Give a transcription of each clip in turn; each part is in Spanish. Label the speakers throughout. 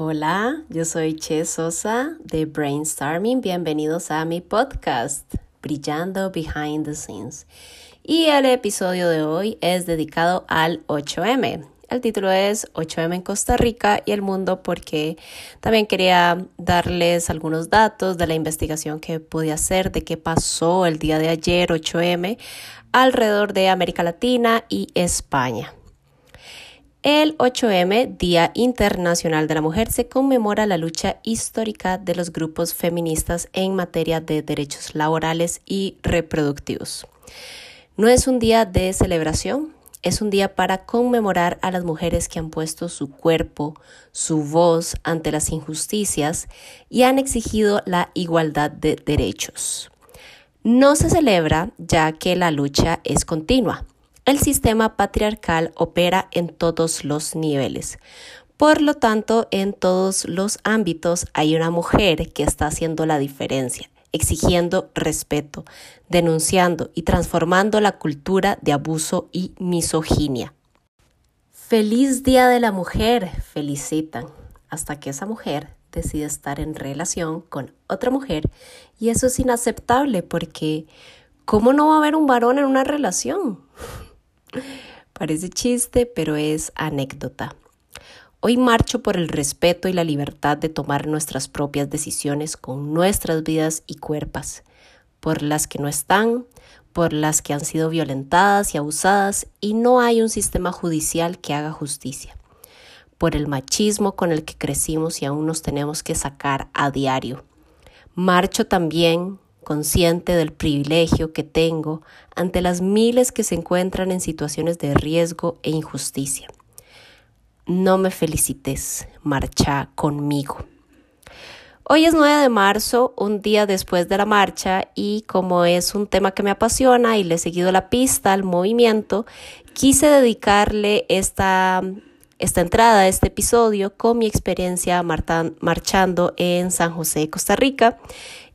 Speaker 1: Hola, yo soy Che Sosa de Brainstorming. Bienvenidos a mi podcast, Brillando Behind the Scenes. Y el episodio de hoy es dedicado al 8M. El título es 8M en Costa Rica y el mundo porque también quería darles algunos datos de la investigación que pude hacer de qué pasó el día de ayer 8M alrededor de América Latina y España. El 8M, Día Internacional de la Mujer, se conmemora la lucha histórica de los grupos feministas en materia de derechos laborales y reproductivos. No es un día de celebración, es un día para conmemorar a las mujeres que han puesto su cuerpo, su voz ante las injusticias y han exigido la igualdad de derechos. No se celebra ya que la lucha es continua el sistema patriarcal opera en todos los niveles. Por lo tanto, en todos los ámbitos hay una mujer que está haciendo la diferencia, exigiendo respeto, denunciando y transformando la cultura de abuso y misoginia. Feliz Día de la Mujer, felicitan, hasta que esa mujer decide estar en relación con otra mujer y eso es inaceptable porque ¿cómo no va a haber un varón en una relación? Parece chiste, pero es anécdota. Hoy marcho por el respeto y la libertad de tomar nuestras propias decisiones con nuestras vidas y cuerpos, por las que no están, por las que han sido violentadas y abusadas y no hay un sistema judicial que haga justicia, por el machismo con el que crecimos y aún nos tenemos que sacar a diario. Marcho también consciente del privilegio que tengo ante las miles que se encuentran en situaciones de riesgo e injusticia. No me felicites, marcha conmigo. Hoy es 9 de marzo, un día después de la marcha, y como es un tema que me apasiona y le he seguido la pista al movimiento, quise dedicarle esta, esta entrada, este episodio, con mi experiencia marchando en San José, Costa Rica,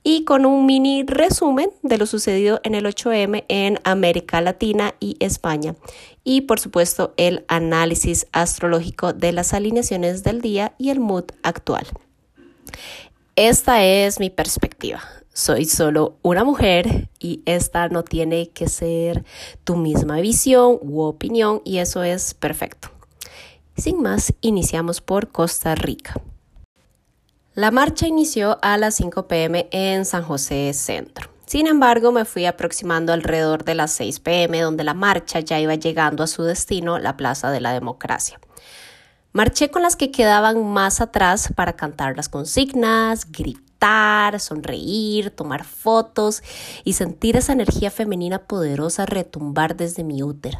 Speaker 1: y con un mini resumen de lo sucedido en el 8M en América Latina y España. Y por supuesto el análisis astrológico de las alineaciones del día y el mood actual. Esta es mi perspectiva. Soy solo una mujer y esta no tiene que ser tu misma visión u opinión y eso es perfecto. Sin más, iniciamos por Costa Rica. La marcha inició a las 5 pm en San José Centro. Sin embargo, me fui aproximando alrededor de las 6 pm, donde la marcha ya iba llegando a su destino, la Plaza de la Democracia. Marché con las que quedaban más atrás para cantar las consignas, gritar, sonreír, tomar fotos y sentir esa energía femenina poderosa retumbar desde mi útero.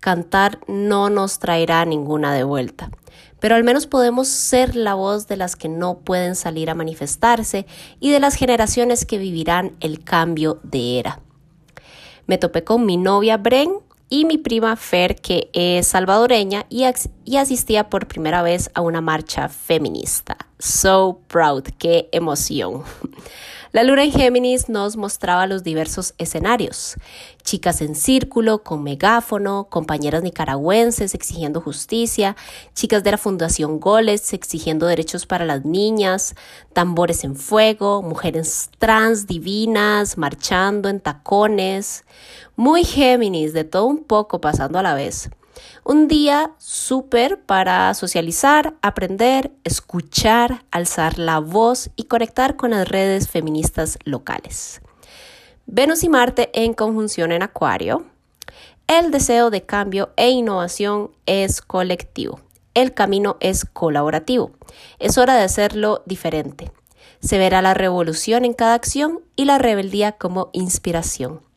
Speaker 1: Cantar no nos traerá ninguna de vuelta, pero al menos podemos ser la voz de las que no pueden salir a manifestarse y de las generaciones que vivirán el cambio de era. Me topé con mi novia Bren y mi prima Fer, que es salvadoreña y, y asistía por primera vez a una marcha feminista. So proud, qué emoción. La luna en Géminis nos mostraba los diversos escenarios. Chicas en círculo, con megáfono, compañeras nicaragüenses exigiendo justicia, chicas de la Fundación Goles exigiendo derechos para las niñas, tambores en fuego, mujeres trans divinas marchando en tacones. Muy Géminis, de todo un poco pasando a la vez. Un día súper para socializar, aprender, escuchar, alzar la voz y conectar con las redes feministas locales. Venus y Marte en conjunción en Acuario. El deseo de cambio e innovación es colectivo. El camino es colaborativo. Es hora de hacerlo diferente. Se verá la revolución en cada acción y la rebeldía como inspiración.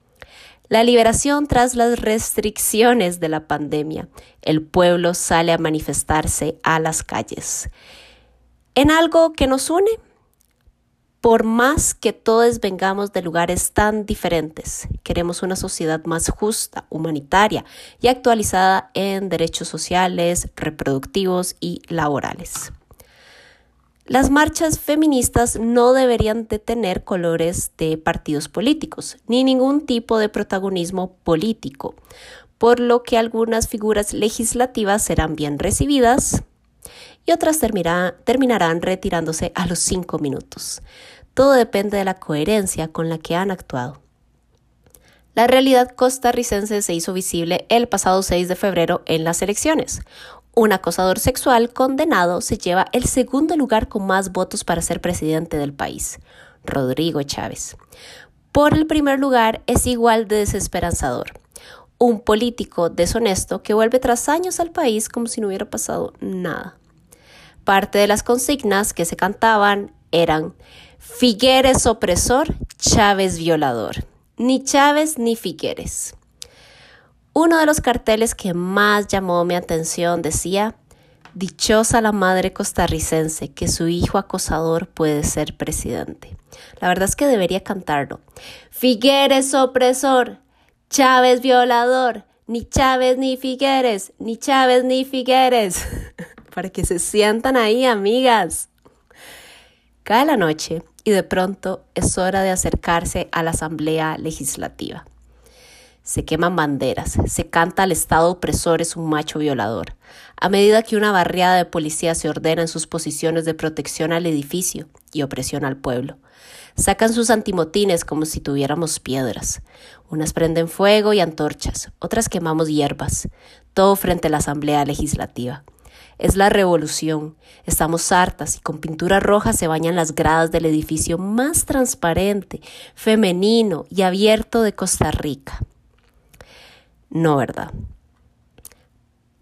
Speaker 1: La liberación tras las restricciones de la pandemia. El pueblo sale a manifestarse a las calles. En algo que nos une, por más que todos vengamos de lugares tan diferentes, queremos una sociedad más justa, humanitaria y actualizada en derechos sociales, reproductivos y laborales. Las marchas feministas no deberían de tener colores de partidos políticos, ni ningún tipo de protagonismo político, por lo que algunas figuras legislativas serán bien recibidas y y otras terminarán retirándose a los cinco minutos. Todo depende de la coherencia con la que han actuado. La realidad costarricense se hizo visible el pasado 6 de febrero en las elecciones. Un acosador sexual condenado se lleva el segundo lugar con más votos para ser presidente del país, Rodrigo Chávez. Por el primer lugar es igual de desesperanzador. Un político deshonesto que vuelve tras años al país como si no hubiera pasado nada. Parte de las consignas que se cantaban eran Figueres opresor, Chávez violador. Ni Chávez ni Figueres. Uno de los carteles que más llamó mi atención decía, Dichosa la madre costarricense que su hijo acosador puede ser presidente. La verdad es que debería cantarlo. Figueres opresor, Chávez violador, ni Chávez ni Figueres, ni Chávez ni Figueres. Para que se sientan ahí, amigas. Cae la noche y de pronto es hora de acercarse a la Asamblea Legislativa. Se queman banderas, se canta al Estado opresor es un macho violador, a medida que una barriada de policías se ordena en sus posiciones de protección al edificio y opresión al pueblo. Sacan sus antimotines como si tuviéramos piedras. Unas prenden fuego y antorchas, otras quemamos hierbas, todo frente a la Asamblea Legislativa. Es la revolución. Estamos hartas y con pintura roja se bañan las gradas del edificio más transparente, femenino y abierto de Costa Rica. No, ¿verdad?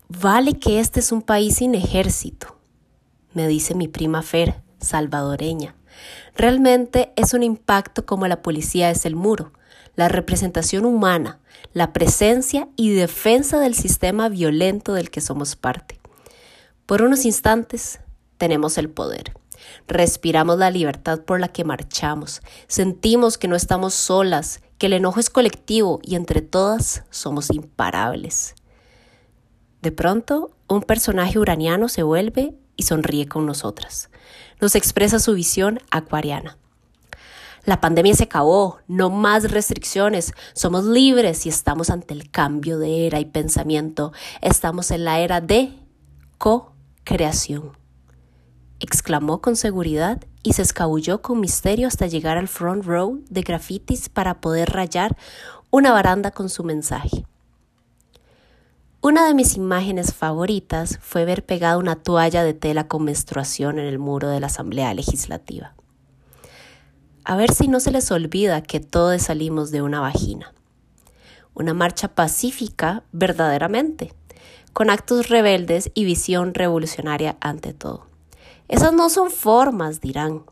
Speaker 1: Vale que este es un país sin ejército, me dice mi prima Fer, salvadoreña. Realmente es un impacto como la policía es el muro, la representación humana, la presencia y defensa del sistema violento del que somos parte. Por unos instantes tenemos el poder. Respiramos la libertad por la que marchamos. Sentimos que no estamos solas, que el enojo es colectivo y entre todas somos imparables. De pronto, un personaje uraniano se vuelve y sonríe con nosotras. Nos expresa su visión acuariana. La pandemia se acabó, no más restricciones, somos libres y estamos ante el cambio de era y pensamiento. Estamos en la era de co-creación exclamó con seguridad y se escabulló con misterio hasta llegar al front row de grafitis para poder rayar una baranda con su mensaje. Una de mis imágenes favoritas fue ver pegada una toalla de tela con menstruación en el muro de la Asamblea Legislativa. A ver si no se les olvida que todos salimos de una vagina. Una marcha pacífica verdaderamente, con actos rebeldes y visión revolucionaria ante todo. Esas no son formas, dirán.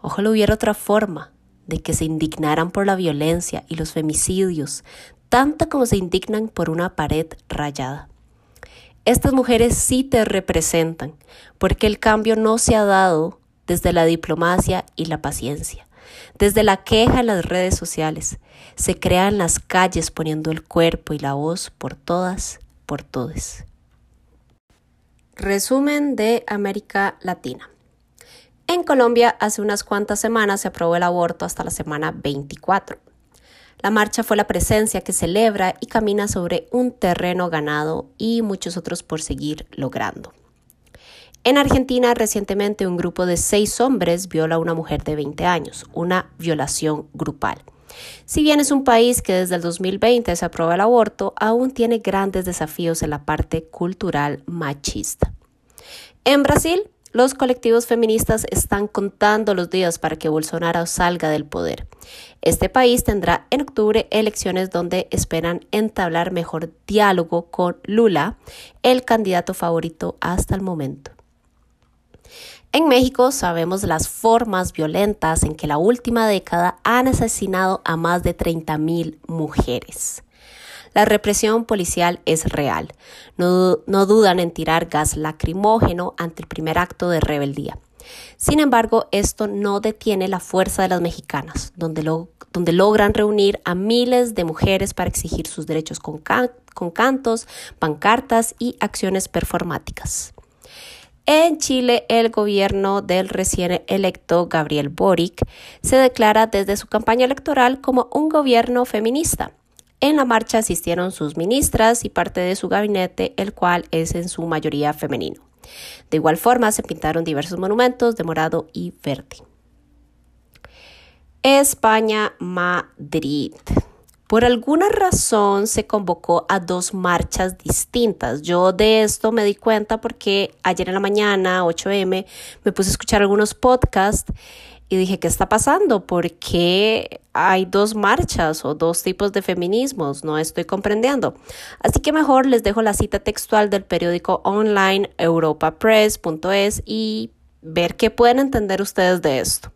Speaker 1: Ojalá hubiera otra forma de que se indignaran por la violencia y los femicidios, tanto como se indignan por una pared rayada. Estas mujeres sí te representan, porque el cambio no se ha dado desde la diplomacia y la paciencia, desde la queja en las redes sociales. Se crea en las calles poniendo el cuerpo y la voz por todas, por todes. Resumen de América Latina. En Colombia, hace unas cuantas semanas se aprobó el aborto hasta la semana 24. La marcha fue la presencia que celebra y camina sobre un terreno ganado y muchos otros por seguir logrando. En Argentina, recientemente un grupo de seis hombres viola a una mujer de 20 años, una violación grupal. Si bien es un país que desde el 2020 se aprueba el aborto, aún tiene grandes desafíos en la parte cultural machista. En Brasil, los colectivos feministas están contando los días para que Bolsonaro salga del poder. Este país tendrá en octubre elecciones donde esperan entablar mejor diálogo con Lula, el candidato favorito hasta el momento. En México sabemos las formas violentas en que la última década han asesinado a más de 30.000 mujeres. La represión policial es real. No, no, dudan en tirar gas lacrimógeno ante el primer acto de rebeldía. Sin embargo, esto no detiene la fuerza de las mexicanas, donde, donde logran reunir a miles de mujeres para exigir sus derechos con, con cantos, pancartas y acciones performáticas. En Chile, el gobierno del recién electo Gabriel Boric se declara desde su campaña electoral como un gobierno feminista. En la marcha asistieron sus ministras y parte de su gabinete, el cual es en su mayoría femenino. De igual forma, se pintaron diversos monumentos de morado y verde. España, Madrid. Por alguna razón se convocó a dos marchas distintas. Yo de esto me di cuenta porque ayer en la mañana, 8M, me puse a escuchar algunos podcasts y dije, ¿qué está pasando? ¿Por qué hay dos marchas o dos tipos de feminismos? No estoy comprendiendo. Así que mejor les dejo la cita textual del periódico online europapress.es y ver qué pueden entender ustedes de esto.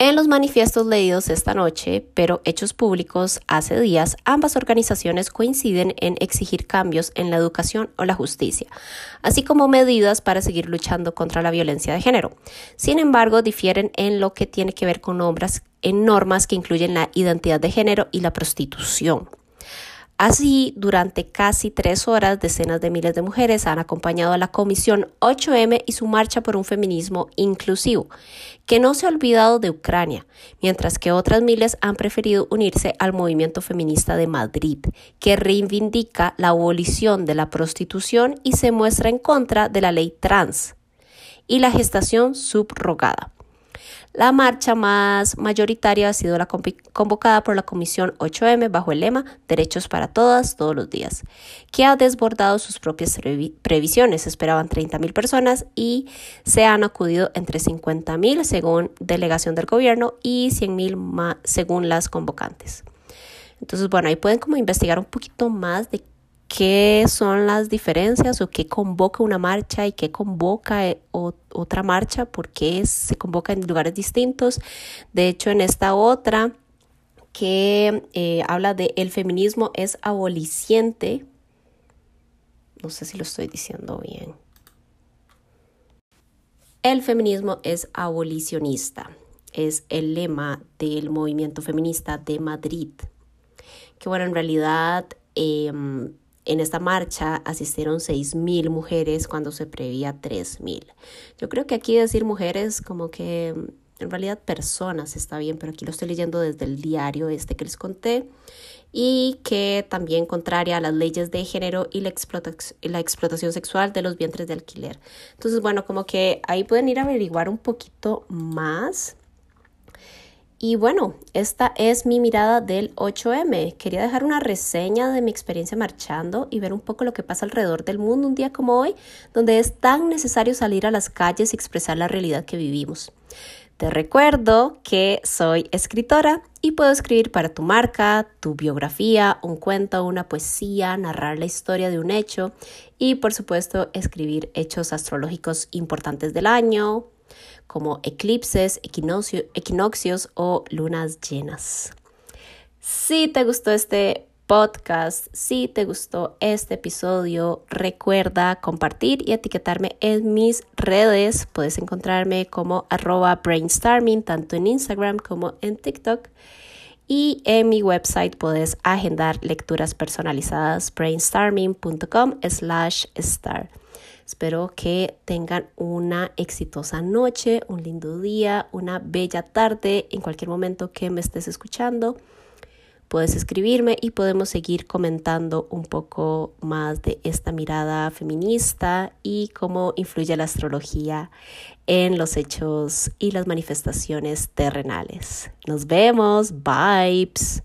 Speaker 1: En los manifiestos leídos esta noche, pero hechos públicos hace días, ambas organizaciones coinciden en exigir cambios en la educación o la justicia, así como medidas para seguir luchando contra la violencia de género. Sin embargo, difieren en lo que tiene que ver con obras en normas que incluyen la identidad de género y la prostitución. Así, durante casi tres horas, decenas de miles de mujeres han acompañado a la Comisión 8M y su marcha por un feminismo inclusivo, que no se ha olvidado de Ucrania, mientras que otras miles han preferido unirse al movimiento feminista de Madrid, que reivindica la abolición de la prostitución y se muestra en contra de la ley trans y la gestación subrogada. La marcha más mayoritaria ha sido la convocada por la Comisión 8M bajo el lema Derechos para todas, todos los días, que ha desbordado sus propias previsiones. Esperaban 30.000 personas y se han acudido entre 50.000 según delegación del gobierno y 100.000 según las convocantes. Entonces, bueno, ahí pueden como investigar un poquito más de qué son las diferencias o qué convoca una marcha y qué convoca eh, otra marcha, por qué se convoca en lugares distintos. De hecho, en esta otra que eh, habla de el feminismo es aboliciente, no sé si lo estoy diciendo bien. El feminismo es abolicionista, es el lema del movimiento feminista de Madrid, que bueno, en realidad em, en esta marcha asistieron 6.000 mujeres cuando se prevía 3.000. Yo creo que aquí decir mujeres como que mm, en realidad personas está bien, pero aquí lo estoy leyendo desde el diario este que les conté y que también contraria a las leyes de género y la, la explotación sexual de los vientres de alquiler. Entonces, bueno, como que ahí pueden ir a averiguar un poquito más y bueno, esta es mi mirada del 8M. Quería dejar una reseña de mi experiencia marchando y ver un poco lo que pasa alrededor del mundo un día como hoy, donde es tan necesario salir a las calles y expresar la realidad que vivimos. Te recuerdo que soy escritora y puedo escribir para tu marca, tu biografía, un cuento, una poesía, narrar la historia de un hecho y por supuesto escribir hechos astrológicos importantes del año, como eclipses, equinoccios o lunas llenas. Si te gustó este podcast, si te gustó este episodio, recuerda compartir y etiquetarme en mis redes. Puedes encontrarme como arroba brainstorming tanto en Instagram como en TikTok. Y en mi website puedes agendar lecturas personalizadas brainstorming.com slash star. Espero que tengan una exitosa noche, un lindo día, una bella tarde en cualquier momento que me estés escuchando. Puedes escribirme y podemos seguir comentando un poco más de esta mirada feminista y cómo influye la astrología en los hechos y las manifestaciones terrenales. Nos vemos, vibes.